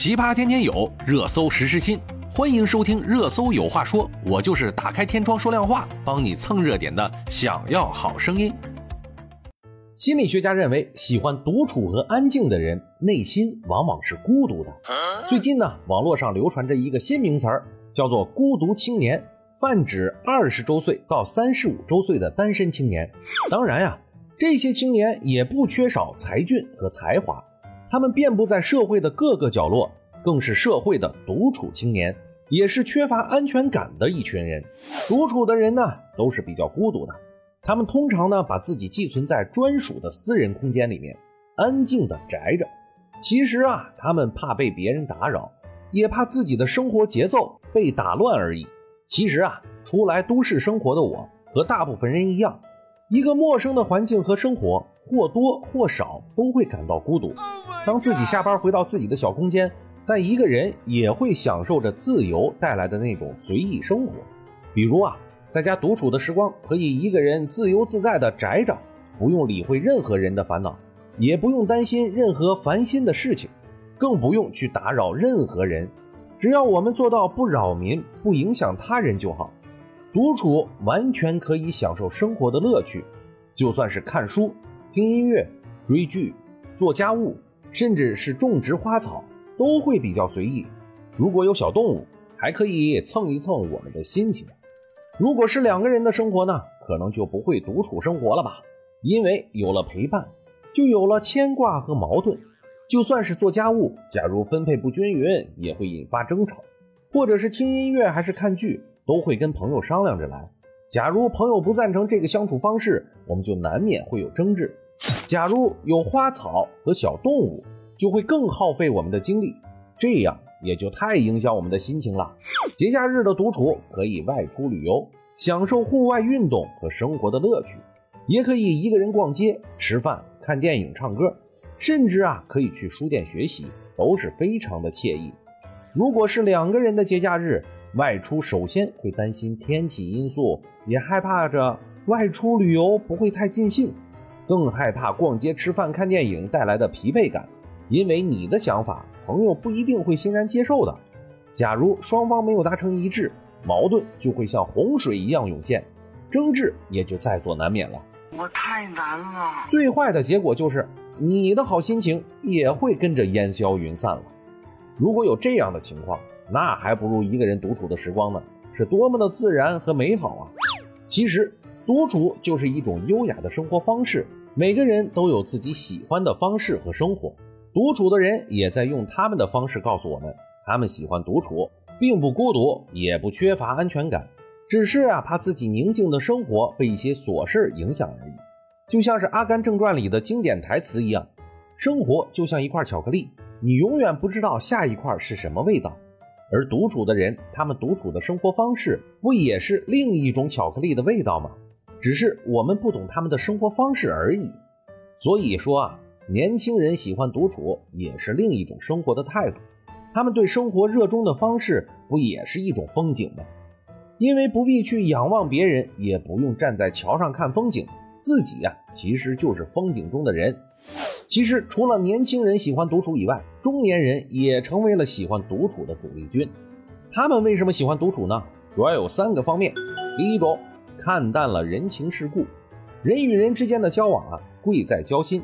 奇葩天天有，热搜时时新。欢迎收听《热搜有话说》，我就是打开天窗说亮话，帮你蹭热点的。想要好声音。心理学家认为，喜欢独处和安静的人，内心往往是孤独的。最近呢，网络上流传着一个新名词儿，叫做“孤独青年”，泛指二十周岁到三十五周岁的单身青年。当然呀，这些青年也不缺少才俊和才华。他们遍布在社会的各个角落，更是社会的独处青年，也是缺乏安全感的一群人。独处的人呢，都是比较孤独的。他们通常呢，把自己寄存在专属的私人空间里面，安静的宅着。其实啊，他们怕被别人打扰，也怕自己的生活节奏被打乱而已。其实啊，出来都市生活的我，和大部分人一样，一个陌生的环境和生活，或多或少都会感到孤独。当自己下班回到自己的小空间，但一个人也会享受着自由带来的那种随意生活。比如啊，在家独处的时光，可以一个人自由自在的宅着，不用理会任何人的烦恼，也不用担心任何烦心的事情，更不用去打扰任何人。只要我们做到不扰民、不影响他人就好。独处完全可以享受生活的乐趣，就算是看书、听音乐、追剧、做家务。甚至是种植花草都会比较随意。如果有小动物，还可以蹭一蹭我们的心情。如果是两个人的生活呢，可能就不会独处生活了吧？因为有了陪伴，就有了牵挂和矛盾。就算是做家务，假如分配不均匀，也会引发争吵；或者是听音乐还是看剧，都会跟朋友商量着来。假如朋友不赞成这个相处方式，我们就难免会有争执。假如有花草和小动物，就会更耗费我们的精力，这样也就太影响我们的心情了。节假日的独处可以外出旅游，享受户外运动和生活的乐趣，也可以一个人逛街、吃饭、看电影、唱歌，甚至啊可以去书店学习，都是非常的惬意。如果是两个人的节假日外出，首先会担心天气因素，也害怕着外出旅游不会太尽兴。更害怕逛街、吃饭、看电影带来的疲惫感，因为你的想法，朋友不一定会欣然接受的。假如双方没有达成一致，矛盾就会像洪水一样涌现，争执也就在所难免了。我太难了。最坏的结果就是你的好心情也会跟着烟消云散了。如果有这样的情况，那还不如一个人独处的时光呢，是多么的自然和美好啊！其实，独处就是一种优雅的生活方式。每个人都有自己喜欢的方式和生活，独处的人也在用他们的方式告诉我们，他们喜欢独处，并不孤独，也不缺乏安全感，只是啊怕自己宁静的生活被一些琐事影响而已。就像是《阿甘正传》里的经典台词一样，生活就像一块巧克力，你永远不知道下一块是什么味道。而独处的人，他们独处的生活方式，不也是另一种巧克力的味道吗？只是我们不懂他们的生活方式而已，所以说啊，年轻人喜欢独处也是另一种生活的态度。他们对生活热衷的方式，不也是一种风景吗？因为不必去仰望别人，也不用站在桥上看风景，自己呀，其实就是风景中的人。其实除了年轻人喜欢独处以外，中年人也成为了喜欢独处的主力军。他们为什么喜欢独处呢？主要有三个方面。第一种。看淡了人情世故，人与人之间的交往啊，贵在交心。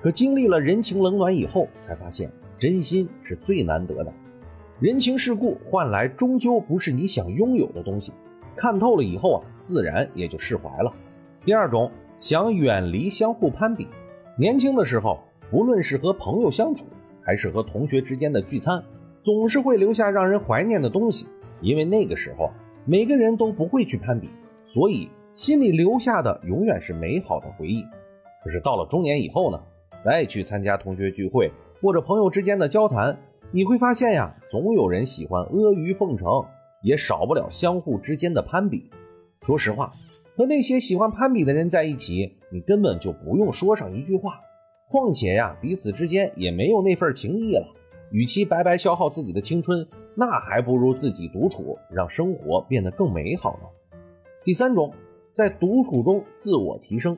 可经历了人情冷暖以后，才发现真心是最难得的。人情世故换来终究不是你想拥有的东西。看透了以后啊，自然也就释怀了。第二种，想远离相互攀比。年轻的时候，不论是和朋友相处，还是和同学之间的聚餐，总是会留下让人怀念的东西。因为那个时候，每个人都不会去攀比。所以心里留下的永远是美好的回忆。可是到了中年以后呢，再去参加同学聚会或者朋友之间的交谈，你会发现呀，总有人喜欢阿谀奉承，也少不了相互之间的攀比。说实话，和那些喜欢攀比的人在一起，你根本就不用说上一句话。况且呀，彼此之间也没有那份情谊了。与其白白消耗自己的青春，那还不如自己独处，让生活变得更美好呢。第三种，在独处中自我提升。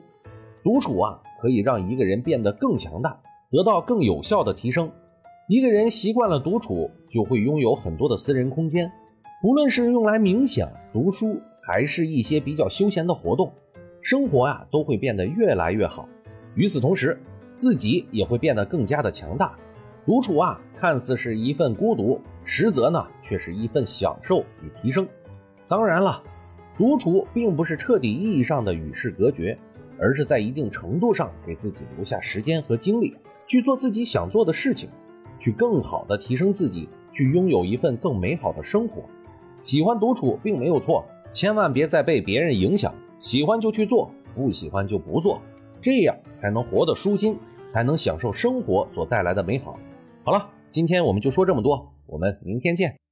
独处啊，可以让一个人变得更强大，得到更有效的提升。一个人习惯了独处，就会拥有很多的私人空间，不论是用来冥想、读书，还是一些比较休闲的活动，生活啊都会变得越来越好。与此同时，自己也会变得更加的强大。独处啊，看似是一份孤独，实则呢却是一份享受与提升。当然了，独处并不是彻底意义上的与世隔绝，而是在一定程度上给自己留下时间和精力，去做自己想做的事情。去更好的提升自己，去拥有一份更美好的生活。喜欢独处并没有错，千万别再被别人影响。喜欢就去做，不喜欢就不做，这样才能活得舒心，才能享受生活所带来的美好。好了，今天我们就说这么多，我们明天见。